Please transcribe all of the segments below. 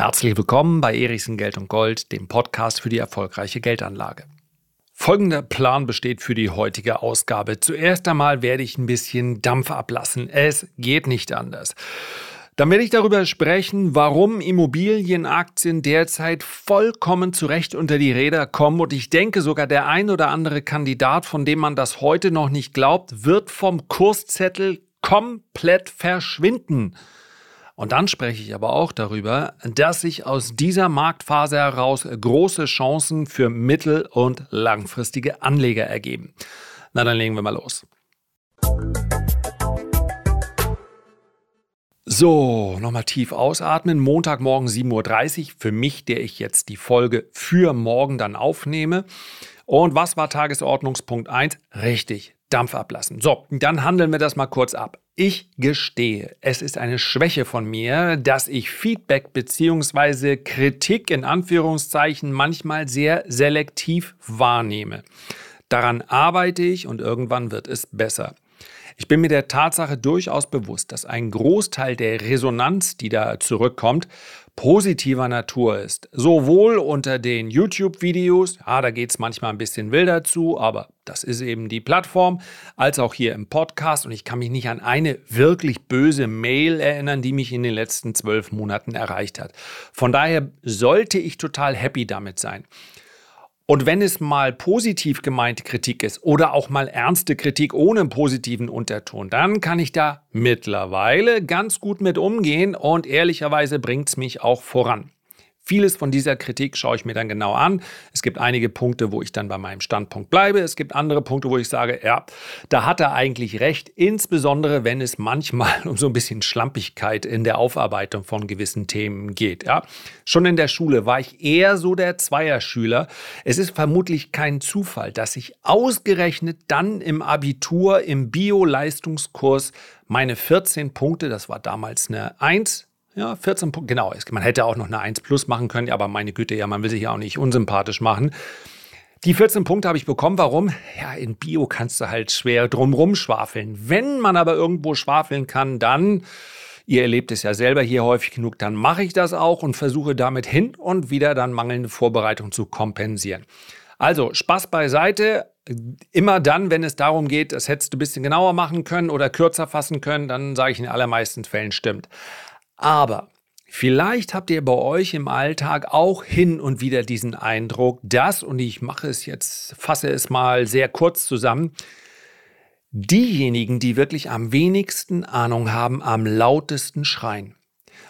Herzlich willkommen bei Erichsen Geld und Gold, dem Podcast für die erfolgreiche Geldanlage. Folgender Plan besteht für die heutige Ausgabe. Zuerst einmal werde ich ein bisschen Dampf ablassen. Es geht nicht anders. Dann werde ich darüber sprechen, warum Immobilienaktien derzeit vollkommen zurecht unter die Räder kommen. Und ich denke sogar, der ein oder andere Kandidat, von dem man das heute noch nicht glaubt, wird vom Kurszettel komplett verschwinden. Und dann spreche ich aber auch darüber, dass sich aus dieser Marktphase heraus große Chancen für mittel- und langfristige Anleger ergeben. Na, dann legen wir mal los. So, nochmal tief ausatmen. Montagmorgen 7.30 Uhr. Für mich, der ich jetzt die Folge für morgen dann aufnehme. Und was war Tagesordnungspunkt 1? Richtig, Dampf ablassen. So, dann handeln wir das mal kurz ab. Ich gestehe, es ist eine Schwäche von mir, dass ich Feedback bzw. Kritik in Anführungszeichen manchmal sehr selektiv wahrnehme. Daran arbeite ich und irgendwann wird es besser. Ich bin mir der Tatsache durchaus bewusst, dass ein Großteil der Resonanz, die da zurückkommt, positiver Natur ist. Sowohl unter den YouTube-Videos, ja, da geht es manchmal ein bisschen wilder zu, aber das ist eben die Plattform, als auch hier im Podcast. Und ich kann mich nicht an eine wirklich böse Mail erinnern, die mich in den letzten zwölf Monaten erreicht hat. Von daher sollte ich total happy damit sein. Und wenn es mal positiv gemeinte Kritik ist oder auch mal ernste Kritik ohne positiven Unterton, dann kann ich da mittlerweile ganz gut mit umgehen und ehrlicherweise bringt es mich auch voran. Vieles von dieser Kritik schaue ich mir dann genau an. Es gibt einige Punkte, wo ich dann bei meinem Standpunkt bleibe. Es gibt andere Punkte, wo ich sage, ja, da hat er eigentlich recht, insbesondere wenn es manchmal um so ein bisschen Schlampigkeit in der Aufarbeitung von gewissen Themen geht. Ja. Schon in der Schule war ich eher so der Zweierschüler. Es ist vermutlich kein Zufall, dass ich ausgerechnet dann im Abitur im Bio-Leistungskurs meine 14 Punkte, das war damals eine 1, ja, 14 Punkte, genau. Man hätte auch noch eine 1 plus machen können, aber meine Güte, ja, man will sich ja auch nicht unsympathisch machen. Die 14 Punkte habe ich bekommen. Warum? Ja, in Bio kannst du halt schwer drumrum schwafeln. Wenn man aber irgendwo schwafeln kann, dann, ihr erlebt es ja selber hier häufig genug, dann mache ich das auch und versuche damit hin und wieder dann mangelnde Vorbereitung zu kompensieren. Also Spaß beiseite. Immer dann, wenn es darum geht, das hättest du ein bisschen genauer machen können oder kürzer fassen können, dann sage ich in allermeisten Fällen stimmt. Aber vielleicht habt ihr bei euch im Alltag auch hin und wieder diesen Eindruck, dass, und ich mache es jetzt, fasse es mal sehr kurz zusammen, diejenigen, die wirklich am wenigsten Ahnung haben, am lautesten schreien.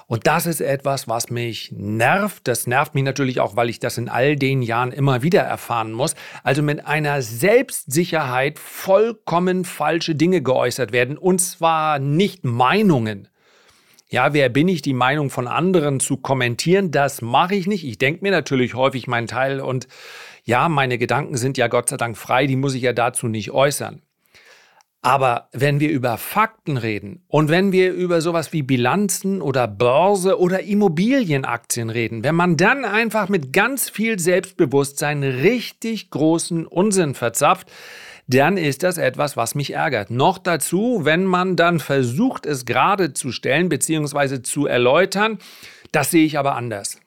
Und das ist etwas, was mich nervt. Das nervt mich natürlich auch, weil ich das in all den Jahren immer wieder erfahren muss. Also mit einer Selbstsicherheit vollkommen falsche Dinge geäußert werden. Und zwar nicht Meinungen, ja, wer bin ich, die Meinung von anderen zu kommentieren? Das mache ich nicht. Ich denke mir natürlich häufig meinen Teil und ja, meine Gedanken sind ja Gott sei Dank frei, die muss ich ja dazu nicht äußern. Aber wenn wir über Fakten reden und wenn wir über sowas wie Bilanzen oder Börse oder Immobilienaktien reden, wenn man dann einfach mit ganz viel Selbstbewusstsein richtig großen Unsinn verzapft, dann ist das etwas, was mich ärgert. Noch dazu, wenn man dann versucht, es gerade zu stellen bzw. zu erläutern, das sehe ich aber anders.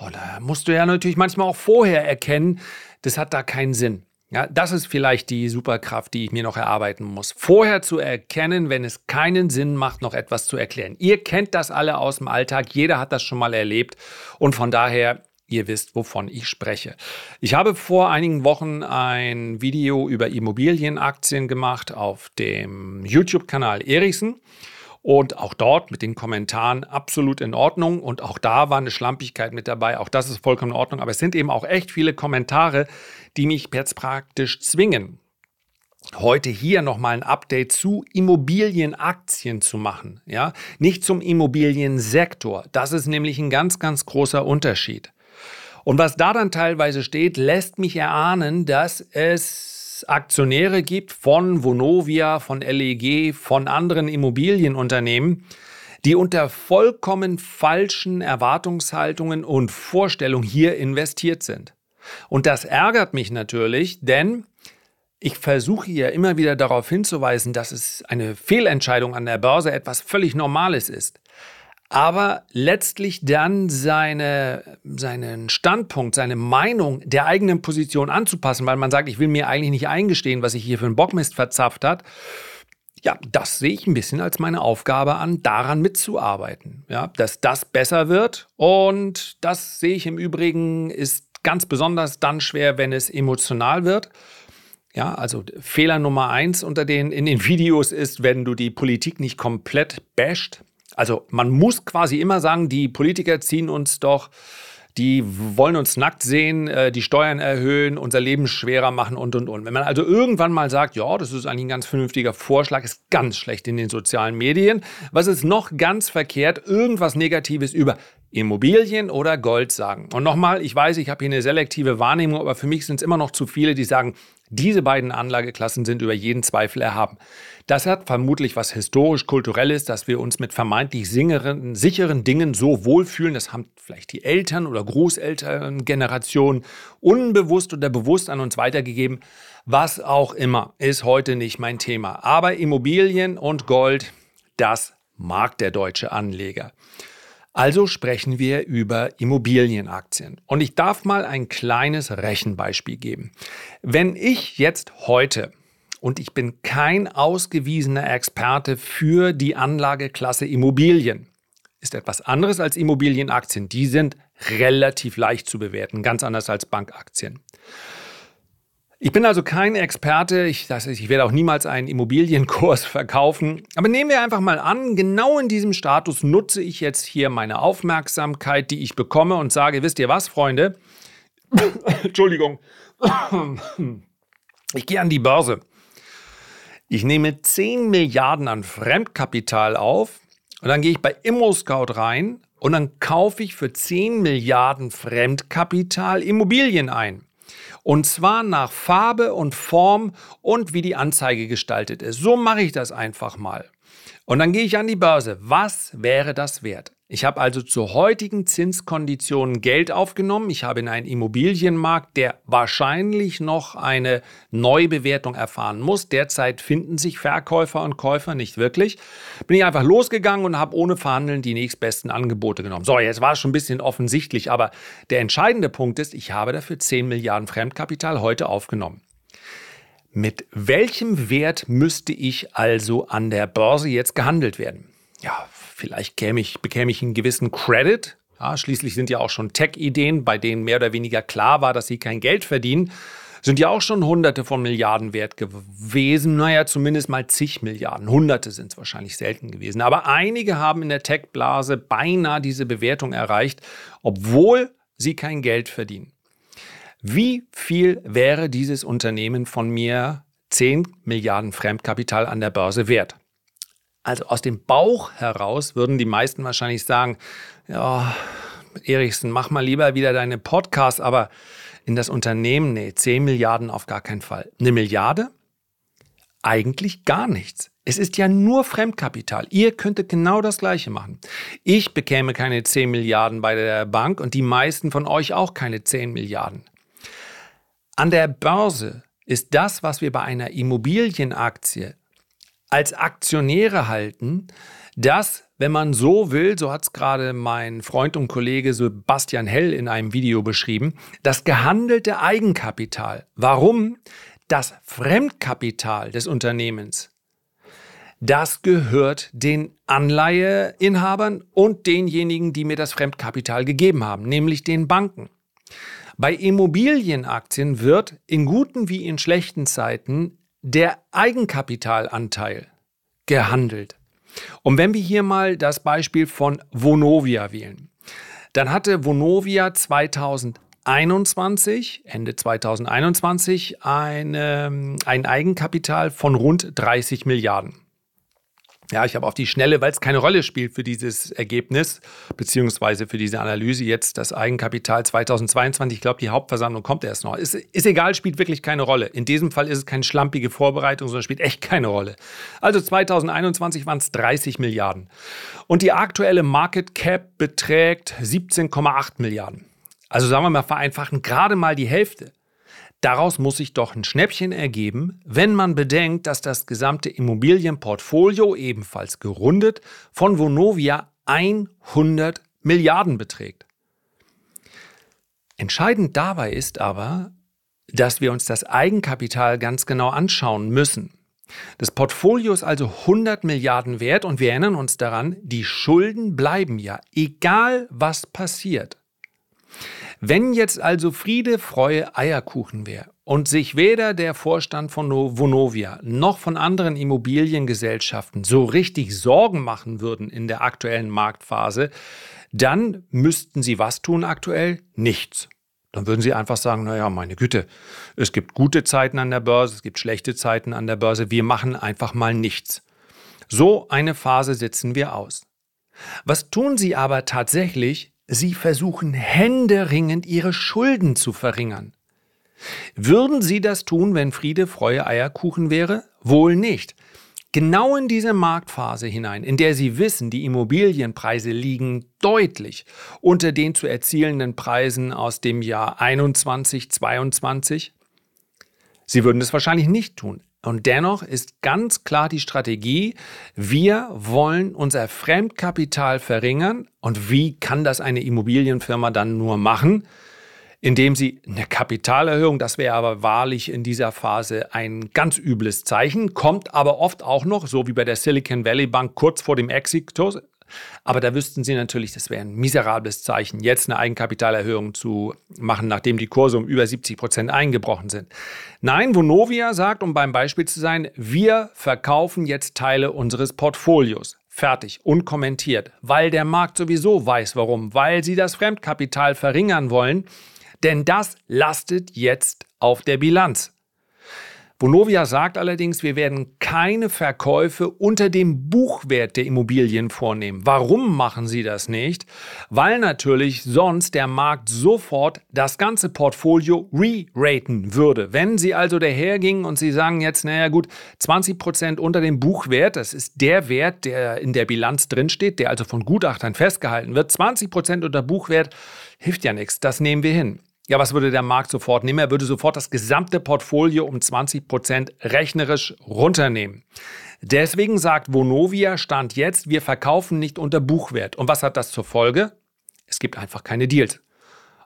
Oh, da musst du ja natürlich manchmal auch vorher erkennen, das hat da keinen Sinn. Ja, das ist vielleicht die Superkraft, die ich mir noch erarbeiten muss. Vorher zu erkennen, wenn es keinen Sinn macht, noch etwas zu erklären. Ihr kennt das alle aus dem Alltag, jeder hat das schon mal erlebt und von daher Ihr wisst, wovon ich spreche. Ich habe vor einigen Wochen ein Video über Immobilienaktien gemacht auf dem YouTube-Kanal Erichsen. Und auch dort mit den Kommentaren absolut in Ordnung. Und auch da war eine Schlampigkeit mit dabei. Auch das ist vollkommen in Ordnung. Aber es sind eben auch echt viele Kommentare, die mich jetzt praktisch zwingen, heute hier nochmal ein Update zu Immobilienaktien zu machen. Ja, nicht zum Immobiliensektor. Das ist nämlich ein ganz, ganz großer Unterschied. Und was da dann teilweise steht, lässt mich erahnen, dass es Aktionäre gibt von Vonovia, von LEG, von anderen Immobilienunternehmen, die unter vollkommen falschen Erwartungshaltungen und Vorstellungen hier investiert sind. Und das ärgert mich natürlich, denn ich versuche hier immer wieder darauf hinzuweisen, dass es eine Fehlentscheidung an der Börse etwas völlig Normales ist. Aber letztlich dann seine, seinen Standpunkt, seine Meinung der eigenen Position anzupassen, weil man sagt, ich will mir eigentlich nicht eingestehen, was ich hier für einen Bockmist verzapft hat. Ja, das sehe ich ein bisschen als meine Aufgabe an, daran mitzuarbeiten, ja, dass das besser wird. Und das sehe ich im Übrigen ist ganz besonders dann schwer, wenn es emotional wird. Ja, also Fehler Nummer eins unter den in den Videos ist, wenn du die Politik nicht komplett basht. Also man muss quasi immer sagen, die Politiker ziehen uns doch die wollen uns nackt sehen, äh, die Steuern erhöhen, unser Leben schwerer machen und und und. Wenn man also irgendwann mal sagt, ja, das ist eigentlich ein ganz vernünftiger Vorschlag, ist ganz schlecht in den sozialen Medien. Was ist noch ganz verkehrt? Irgendwas Negatives über Immobilien oder Gold sagen. Und nochmal, ich weiß, ich habe hier eine selektive Wahrnehmung, aber für mich sind es immer noch zu viele, die sagen, diese beiden Anlageklassen sind über jeden Zweifel erhaben. Das hat vermutlich was historisch-kulturelles, dass wir uns mit vermeintlich singeren, sicheren Dingen so wohlfühlen. Das haben vielleicht die Eltern oder Großelterngeneration unbewusst oder bewusst an uns weitergegeben. Was auch immer, ist heute nicht mein Thema. Aber Immobilien und Gold, das mag der deutsche Anleger. Also sprechen wir über Immobilienaktien. Und ich darf mal ein kleines Rechenbeispiel geben. Wenn ich jetzt heute und ich bin kein ausgewiesener Experte für die Anlageklasse Immobilien. Ist etwas anderes als Immobilienaktien. Die sind relativ leicht zu bewerten, ganz anders als Bankaktien. Ich bin also kein Experte, ich, das, ich werde auch niemals einen Immobilienkurs verkaufen. Aber nehmen wir einfach mal an, genau in diesem Status nutze ich jetzt hier meine Aufmerksamkeit, die ich bekomme und sage, wisst ihr was, Freunde? Entschuldigung. Ich gehe an die Börse. Ich nehme 10 Milliarden an Fremdkapital auf und dann gehe ich bei ImmoScout rein und dann kaufe ich für 10 Milliarden Fremdkapital Immobilien ein. Und zwar nach Farbe und Form und wie die Anzeige gestaltet ist. So mache ich das einfach mal. Und dann gehe ich an die Börse. Was wäre das wert? Ich habe also zu heutigen Zinskonditionen Geld aufgenommen. Ich habe in einen Immobilienmarkt, der wahrscheinlich noch eine Neubewertung erfahren muss. Derzeit finden sich Verkäufer und Käufer nicht wirklich. Bin ich einfach losgegangen und habe ohne Verhandeln die nächstbesten Angebote genommen. So, jetzt war es schon ein bisschen offensichtlich, aber der entscheidende Punkt ist, ich habe dafür 10 Milliarden Fremdkapital heute aufgenommen. Mit welchem Wert müsste ich also an der Börse jetzt gehandelt werden? Ja, Vielleicht käme ich, bekäme ich einen gewissen Credit. Ja, schließlich sind ja auch schon Tech-Ideen, bei denen mehr oder weniger klar war, dass sie kein Geld verdienen, sind ja auch schon Hunderte von Milliarden wert gewesen. Naja, zumindest mal zig Milliarden. Hunderte sind es wahrscheinlich selten gewesen. Aber einige haben in der Tech-Blase beinahe diese Bewertung erreicht, obwohl sie kein Geld verdienen. Wie viel wäre dieses Unternehmen von mir 10 Milliarden Fremdkapital an der Börse wert? Also aus dem Bauch heraus würden die meisten wahrscheinlich sagen, ja, Erichsen, mach mal lieber wieder deine Podcasts, aber in das Unternehmen, nee, 10 Milliarden auf gar keinen Fall. Eine Milliarde? Eigentlich gar nichts. Es ist ja nur Fremdkapital. Ihr könntet genau das Gleiche machen. Ich bekäme keine 10 Milliarden bei der Bank und die meisten von euch auch keine 10 Milliarden. An der Börse ist das, was wir bei einer Immobilienaktie als Aktionäre halten, dass, wenn man so will, so hat es gerade mein Freund und Kollege Sebastian Hell in einem Video beschrieben, das gehandelte Eigenkapital. Warum? Das Fremdkapital des Unternehmens. Das gehört den Anleiheinhabern und denjenigen, die mir das Fremdkapital gegeben haben, nämlich den Banken. Bei Immobilienaktien wird in guten wie in schlechten Zeiten der Eigenkapitalanteil gehandelt. Und wenn wir hier mal das Beispiel von Vonovia wählen, dann hatte Vonovia 2021, Ende 2021, eine, ein Eigenkapital von rund 30 Milliarden. Ja, ich habe auf die Schnelle, weil es keine Rolle spielt für dieses Ergebnis, beziehungsweise für diese Analyse jetzt das Eigenkapital 2022. Ich glaube, die Hauptversammlung kommt erst noch. Ist, ist egal, spielt wirklich keine Rolle. In diesem Fall ist es keine schlampige Vorbereitung, sondern spielt echt keine Rolle. Also 2021 waren es 30 Milliarden. Und die aktuelle Market Cap beträgt 17,8 Milliarden. Also sagen wir mal vereinfachen, gerade mal die Hälfte. Daraus muss sich doch ein Schnäppchen ergeben, wenn man bedenkt, dass das gesamte Immobilienportfolio, ebenfalls gerundet, von Vonovia 100 Milliarden beträgt. Entscheidend dabei ist aber, dass wir uns das Eigenkapital ganz genau anschauen müssen. Das Portfolio ist also 100 Milliarden wert und wir erinnern uns daran, die Schulden bleiben ja, egal was passiert. Wenn jetzt also Friede, Freue, Eierkuchen wäre und sich weder der Vorstand von Vonovia noch von anderen Immobiliengesellschaften so richtig Sorgen machen würden in der aktuellen Marktphase, dann müssten sie was tun aktuell? Nichts. Dann würden sie einfach sagen, naja, meine Güte, es gibt gute Zeiten an der Börse, es gibt schlechte Zeiten an der Börse, wir machen einfach mal nichts. So eine Phase sitzen wir aus. Was tun sie aber tatsächlich? Sie versuchen händeringend ihre Schulden zu verringern. Würden sie das tun, wenn Friede, Freue, Eierkuchen wäre? Wohl nicht genau in diese Marktphase hinein, in der Sie wissen, die Immobilienpreise liegen deutlich unter den zu erzielenden Preisen aus dem Jahr 21, 22? Sie würden es wahrscheinlich nicht tun. Und dennoch ist ganz klar die Strategie, wir wollen unser Fremdkapital verringern. Und wie kann das eine Immobilienfirma dann nur machen? indem sie eine Kapitalerhöhung, das wäre aber wahrlich in dieser Phase ein ganz übles Zeichen, kommt aber oft auch noch, so wie bei der Silicon Valley Bank kurz vor dem Exitus. Aber da wüssten Sie natürlich, das wäre ein miserables Zeichen, jetzt eine Eigenkapitalerhöhung zu machen, nachdem die Kurse um über 70 Prozent eingebrochen sind. Nein, Vonovia sagt, um beim Beispiel zu sein, wir verkaufen jetzt Teile unseres Portfolios. Fertig, unkommentiert, weil der Markt sowieso weiß warum, weil sie das Fremdkapital verringern wollen denn das lastet jetzt auf der Bilanz. Vonovia sagt allerdings, wir werden keine Verkäufe unter dem Buchwert der Immobilien vornehmen. Warum machen sie das nicht? Weil natürlich sonst der Markt sofort das ganze Portfolio re-raten würde. Wenn sie also dahergingen und sie sagen jetzt, naja gut, 20 Prozent unter dem Buchwert, das ist der Wert, der in der Bilanz drinsteht, der also von Gutachtern festgehalten wird, 20 Prozent unter Buchwert hilft ja nichts, das nehmen wir hin. Ja, was würde der Markt sofort nehmen? Er würde sofort das gesamte Portfolio um 20 Prozent rechnerisch runternehmen. Deswegen sagt Vonovia Stand jetzt, wir verkaufen nicht unter Buchwert. Und was hat das zur Folge? Es gibt einfach keine Deals.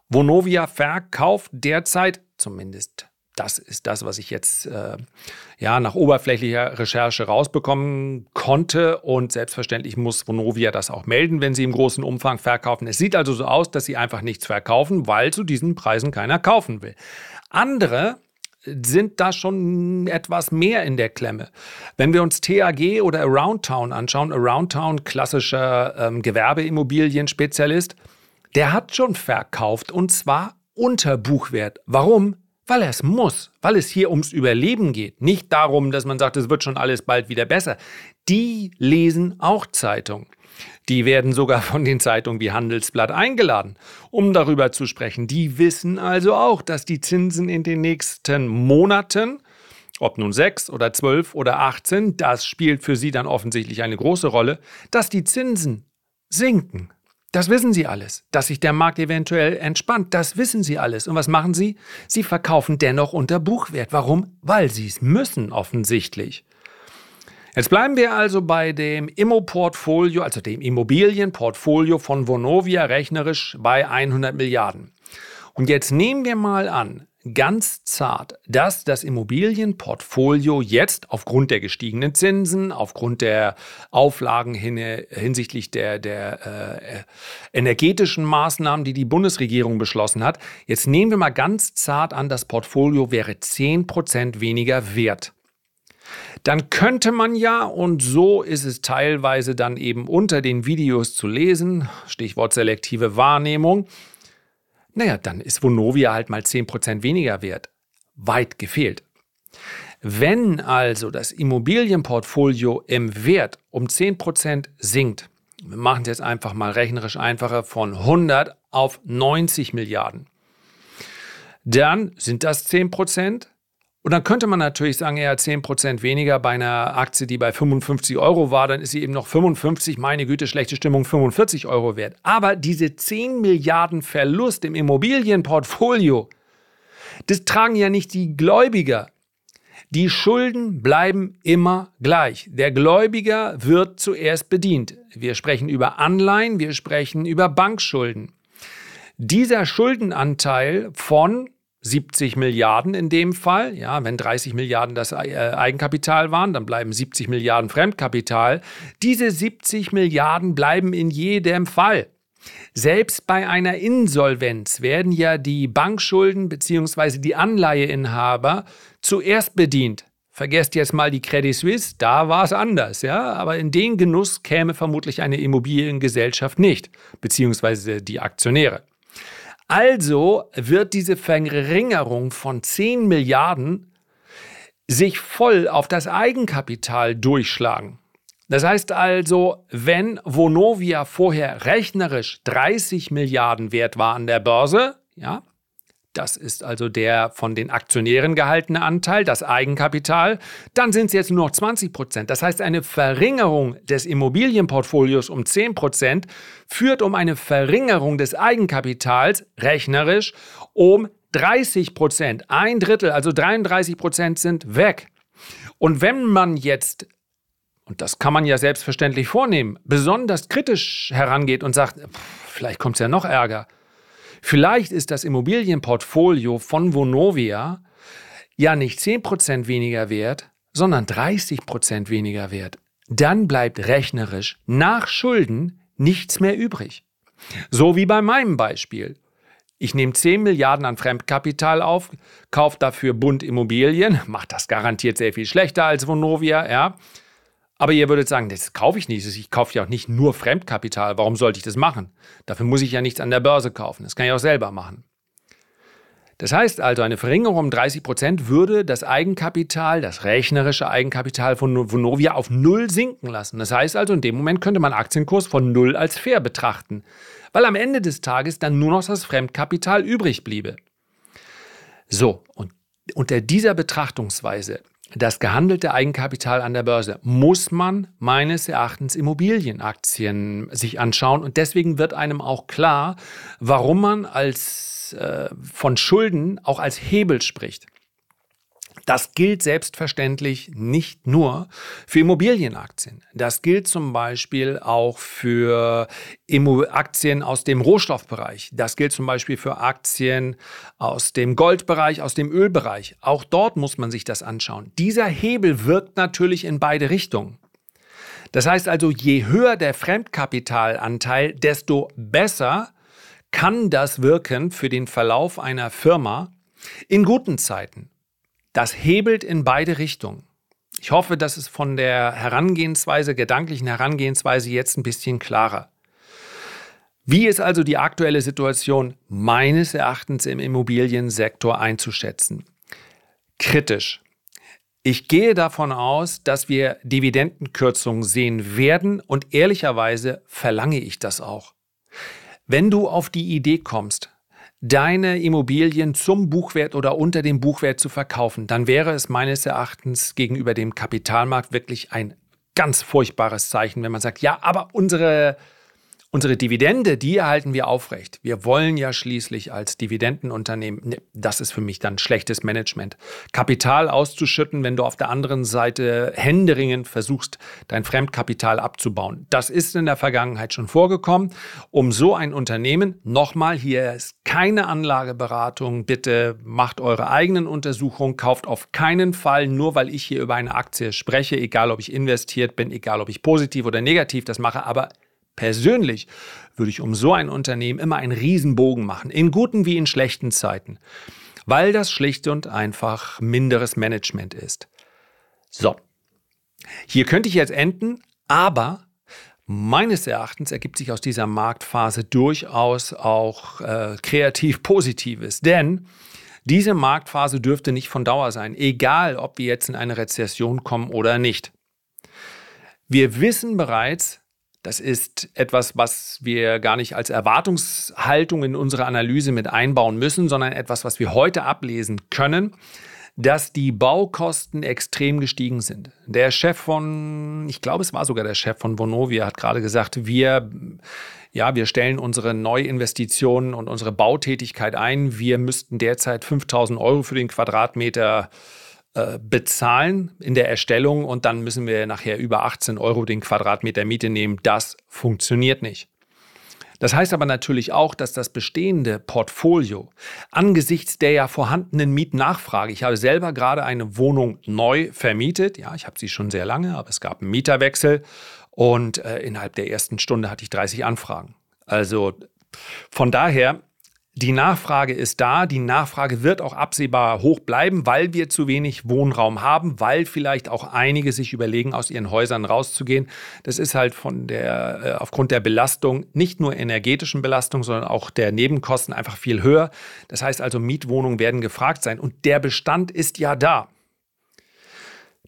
Vonovia verkauft derzeit, zumindest das ist das, was ich jetzt äh, ja, nach oberflächlicher Recherche rausbekommen konnte. Und selbstverständlich muss Vonovia das auch melden, wenn sie im großen Umfang verkaufen. Es sieht also so aus, dass sie einfach nichts verkaufen, weil zu diesen Preisen keiner kaufen will. Andere sind da schon etwas mehr in der Klemme. Wenn wir uns TAG oder Around Town anschauen, Around Town, klassischer ähm, Gewerbeimmobilien-Spezialist, der hat schon verkauft und zwar unter Buchwert. Warum? Weil er es muss, weil es hier ums Überleben geht. Nicht darum, dass man sagt, es wird schon alles bald wieder besser. Die lesen auch Zeitung. Die werden sogar von den Zeitungen wie Handelsblatt eingeladen, um darüber zu sprechen. Die wissen also auch, dass die Zinsen in den nächsten Monaten, ob nun sechs oder zwölf oder achtzehn, das spielt für sie dann offensichtlich eine große Rolle, dass die Zinsen sinken. Das wissen Sie alles. Dass sich der Markt eventuell entspannt, das wissen Sie alles. Und was machen Sie? Sie verkaufen dennoch unter Buchwert. Warum? Weil Sie es müssen, offensichtlich. Jetzt bleiben wir also bei dem Immo-Portfolio, also dem Immobilienportfolio von Vonovia rechnerisch bei 100 Milliarden. Und jetzt nehmen wir mal an, ganz zart, dass das Immobilienportfolio jetzt aufgrund der gestiegenen Zinsen, aufgrund der Auflagen hin, hinsichtlich der, der äh, energetischen Maßnahmen, die die Bundesregierung beschlossen hat, jetzt nehmen wir mal ganz zart an, das Portfolio wäre 10% weniger wert. Dann könnte man ja, und so ist es teilweise dann eben unter den Videos zu lesen, Stichwort selektive Wahrnehmung, naja, dann ist Vonovia halt mal 10% weniger wert. Weit gefehlt. Wenn also das Immobilienportfolio im Wert um 10% sinkt, wir machen es jetzt einfach mal rechnerisch einfacher, von 100 auf 90 Milliarden, dann sind das 10%. Und dann könnte man natürlich sagen, ja, 10% weniger bei einer Aktie, die bei 55 Euro war, dann ist sie eben noch 55, meine Güte, schlechte Stimmung, 45 Euro wert. Aber diese 10 Milliarden Verlust im Immobilienportfolio, das tragen ja nicht die Gläubiger. Die Schulden bleiben immer gleich. Der Gläubiger wird zuerst bedient. Wir sprechen über Anleihen, wir sprechen über Bankschulden. Dieser Schuldenanteil von 70 Milliarden in dem Fall. Ja, wenn 30 Milliarden das äh, Eigenkapital waren, dann bleiben 70 Milliarden Fremdkapital. Diese 70 Milliarden bleiben in jedem Fall. Selbst bei einer Insolvenz werden ja die Bankschulden bzw. die Anleiheinhaber zuerst bedient. Vergesst jetzt mal die Credit Suisse, da war es anders, ja, aber in den Genuss käme vermutlich eine Immobiliengesellschaft nicht, beziehungsweise die Aktionäre. Also wird diese Verringerung von 10 Milliarden sich voll auf das Eigenkapital durchschlagen. Das heißt also, wenn Vonovia vorher rechnerisch 30 Milliarden wert war an der Börse, ja, das ist also der von den Aktionären gehaltene Anteil, das Eigenkapital. Dann sind es jetzt nur noch 20 Prozent. Das heißt, eine Verringerung des Immobilienportfolios um 10 Prozent führt um eine Verringerung des Eigenkapitals rechnerisch um 30 Prozent. Ein Drittel, also 33 Prozent sind weg. Und wenn man jetzt und das kann man ja selbstverständlich vornehmen, besonders kritisch herangeht und sagt, pff, vielleicht kommt es ja noch Ärger, Vielleicht ist das Immobilienportfolio von Vonovia ja nicht 10% weniger wert, sondern 30% weniger wert. Dann bleibt rechnerisch nach Schulden nichts mehr übrig. So wie bei meinem Beispiel. Ich nehme 10 Milliarden an Fremdkapital auf, kaufe dafür Bund Immobilien, macht das garantiert sehr viel schlechter als Vonovia, ja. Aber ihr würdet sagen, das kaufe ich nicht. Ich kaufe ja auch nicht nur Fremdkapital. Warum sollte ich das machen? Dafür muss ich ja nichts an der Börse kaufen. Das kann ich auch selber machen. Das heißt also, eine Verringerung um 30 Prozent würde das Eigenkapital, das rechnerische Eigenkapital von Vonovia auf Null sinken lassen. Das heißt also, in dem Moment könnte man Aktienkurs von Null als fair betrachten, weil am Ende des Tages dann nur noch das Fremdkapital übrig bliebe. So, und unter dieser Betrachtungsweise das gehandelte Eigenkapital an der Börse muss man meines Erachtens Immobilienaktien sich anschauen. Und deswegen wird einem auch klar, warum man als, äh, von Schulden auch als Hebel spricht. Das gilt selbstverständlich nicht nur für Immobilienaktien. Das gilt zum Beispiel auch für Aktien aus dem Rohstoffbereich. Das gilt zum Beispiel für Aktien aus dem Goldbereich, aus dem Ölbereich. Auch dort muss man sich das anschauen. Dieser Hebel wirkt natürlich in beide Richtungen. Das heißt also, je höher der Fremdkapitalanteil, desto besser kann das wirken für den Verlauf einer Firma in guten Zeiten. Das hebelt in beide Richtungen. Ich hoffe, das ist von der Herangehensweise, gedanklichen Herangehensweise jetzt ein bisschen klarer. Wie ist also die aktuelle Situation meines Erachtens im Immobiliensektor einzuschätzen? Kritisch. Ich gehe davon aus, dass wir Dividendenkürzungen sehen werden und ehrlicherweise verlange ich das auch. Wenn du auf die Idee kommst, deine Immobilien zum Buchwert oder unter dem Buchwert zu verkaufen, dann wäre es meines Erachtens gegenüber dem Kapitalmarkt wirklich ein ganz furchtbares Zeichen, wenn man sagt, ja, aber unsere Unsere Dividende, die erhalten wir aufrecht. Wir wollen ja schließlich als Dividendenunternehmen, ne, das ist für mich dann schlechtes Management. Kapital auszuschütten, wenn du auf der anderen Seite händeringend versuchst, dein Fremdkapital abzubauen. Das ist in der Vergangenheit schon vorgekommen. Um so ein Unternehmen, nochmal, hier ist keine Anlageberatung. Bitte macht eure eigenen Untersuchungen, kauft auf keinen Fall, nur weil ich hier über eine Aktie spreche, egal ob ich investiert bin, egal ob ich positiv oder negativ das mache, aber Persönlich würde ich um so ein Unternehmen immer einen Riesenbogen machen, in guten wie in schlechten Zeiten, weil das schlicht und einfach minderes Management ist. So, hier könnte ich jetzt enden, aber meines Erachtens ergibt sich aus dieser Marktphase durchaus auch äh, kreativ Positives, denn diese Marktphase dürfte nicht von Dauer sein, egal ob wir jetzt in eine Rezession kommen oder nicht. Wir wissen bereits, das ist etwas, was wir gar nicht als Erwartungshaltung in unsere Analyse mit einbauen müssen, sondern etwas, was wir heute ablesen können, dass die Baukosten extrem gestiegen sind. Der Chef von, ich glaube, es war sogar der Chef von Vonovia, hat gerade gesagt, wir, ja, wir stellen unsere Neuinvestitionen und unsere Bautätigkeit ein. Wir müssten derzeit 5000 Euro für den Quadratmeter äh, bezahlen in der Erstellung und dann müssen wir nachher über 18 Euro den Quadratmeter Miete nehmen. Das funktioniert nicht. Das heißt aber natürlich auch, dass das bestehende Portfolio angesichts der ja vorhandenen Mietnachfrage, ich habe selber gerade eine Wohnung neu vermietet, ja, ich habe sie schon sehr lange, aber es gab einen Mieterwechsel und äh, innerhalb der ersten Stunde hatte ich 30 Anfragen. Also von daher die Nachfrage ist da, die Nachfrage wird auch absehbar hoch bleiben, weil wir zu wenig Wohnraum haben, weil vielleicht auch einige sich überlegen, aus ihren Häusern rauszugehen. Das ist halt von der, äh, aufgrund der Belastung, nicht nur energetischen Belastung, sondern auch der Nebenkosten einfach viel höher. Das heißt also, Mietwohnungen werden gefragt sein und der Bestand ist ja da.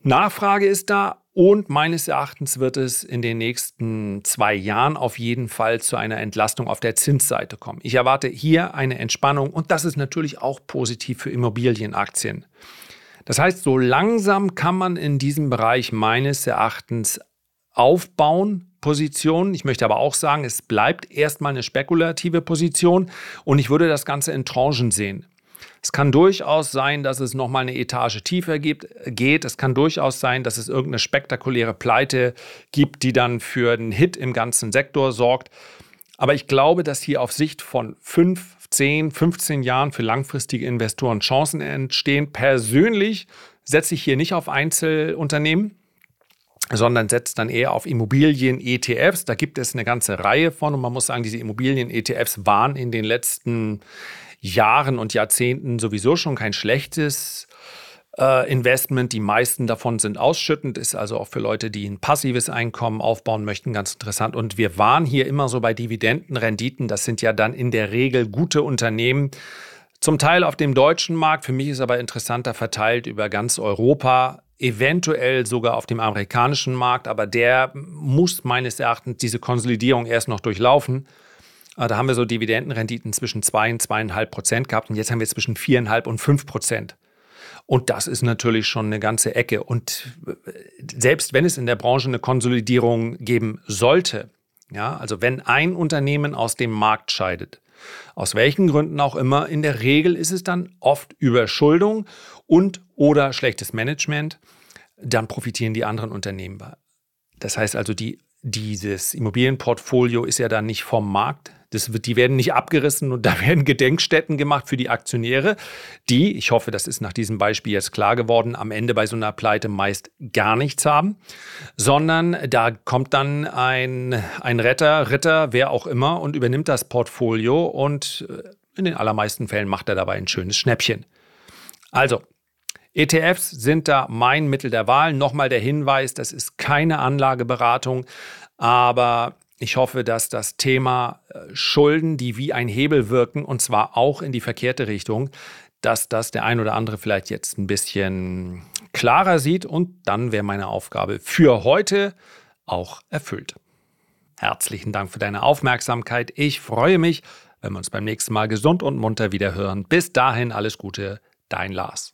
Nachfrage ist da, und meines Erachtens wird es in den nächsten zwei Jahren auf jeden Fall zu einer Entlastung auf der Zinsseite kommen. Ich erwarte hier eine Entspannung und das ist natürlich auch positiv für Immobilienaktien. Das heißt, so langsam kann man in diesem Bereich meines Erachtens aufbauen, Positionen. Ich möchte aber auch sagen, es bleibt erstmal eine spekulative Position und ich würde das Ganze in Tranchen sehen. Es kann durchaus sein, dass es nochmal eine Etage tiefer gibt, geht. Es kann durchaus sein, dass es irgendeine spektakuläre Pleite gibt, die dann für einen Hit im ganzen Sektor sorgt. Aber ich glaube, dass hier auf Sicht von 5, 10, 15 Jahren für langfristige Investoren Chancen entstehen. Persönlich setze ich hier nicht auf Einzelunternehmen, sondern setzt dann eher auf Immobilien-ETFs. Da gibt es eine ganze Reihe von und man muss sagen, diese Immobilien-ETFs waren in den letzten Jahren und Jahrzehnten sowieso schon kein schlechtes äh, Investment. Die meisten davon sind ausschüttend, ist also auch für Leute, die ein passives Einkommen aufbauen möchten, ganz interessant. Und wir waren hier immer so bei Dividendenrenditen. Das sind ja dann in der Regel gute Unternehmen. Zum Teil auf dem deutschen Markt, für mich ist aber interessanter verteilt über ganz Europa, eventuell sogar auf dem amerikanischen Markt, aber der muss meines Erachtens diese Konsolidierung erst noch durchlaufen. Ah, da haben wir so Dividendenrenditen zwischen 2 und 2,5 Prozent gehabt und jetzt haben wir zwischen 4,5 und 5 Prozent. Und das ist natürlich schon eine ganze Ecke. Und äh, selbst wenn es in der Branche eine Konsolidierung geben sollte, ja, also wenn ein Unternehmen aus dem Markt scheidet, aus welchen Gründen auch immer, in der Regel ist es dann oft Überschuldung und oder schlechtes Management, dann profitieren die anderen Unternehmen. Das heißt also, die, dieses Immobilienportfolio ist ja dann nicht vom Markt das wird, die werden nicht abgerissen und da werden Gedenkstätten gemacht für die Aktionäre, die, ich hoffe, das ist nach diesem Beispiel jetzt klar geworden, am Ende bei so einer Pleite meist gar nichts haben, sondern da kommt dann ein, ein Retter, Ritter, wer auch immer und übernimmt das Portfolio und äh, in den allermeisten Fällen macht er dabei ein schönes Schnäppchen. Also, ETFs sind da mein Mittel der Wahl. Nochmal der Hinweis, das ist keine Anlageberatung, aber ich hoffe, dass das Thema äh, Schulden, die wie ein Hebel wirken, und zwar auch in die verkehrte Richtung, dass das der ein oder andere vielleicht jetzt ein bisschen klarer sieht und dann wäre meine Aufgabe für heute auch erfüllt. Herzlichen Dank für deine Aufmerksamkeit. Ich freue mich, wenn wir uns beim nächsten Mal gesund und munter wieder hören. Bis dahin alles Gute, dein Lars.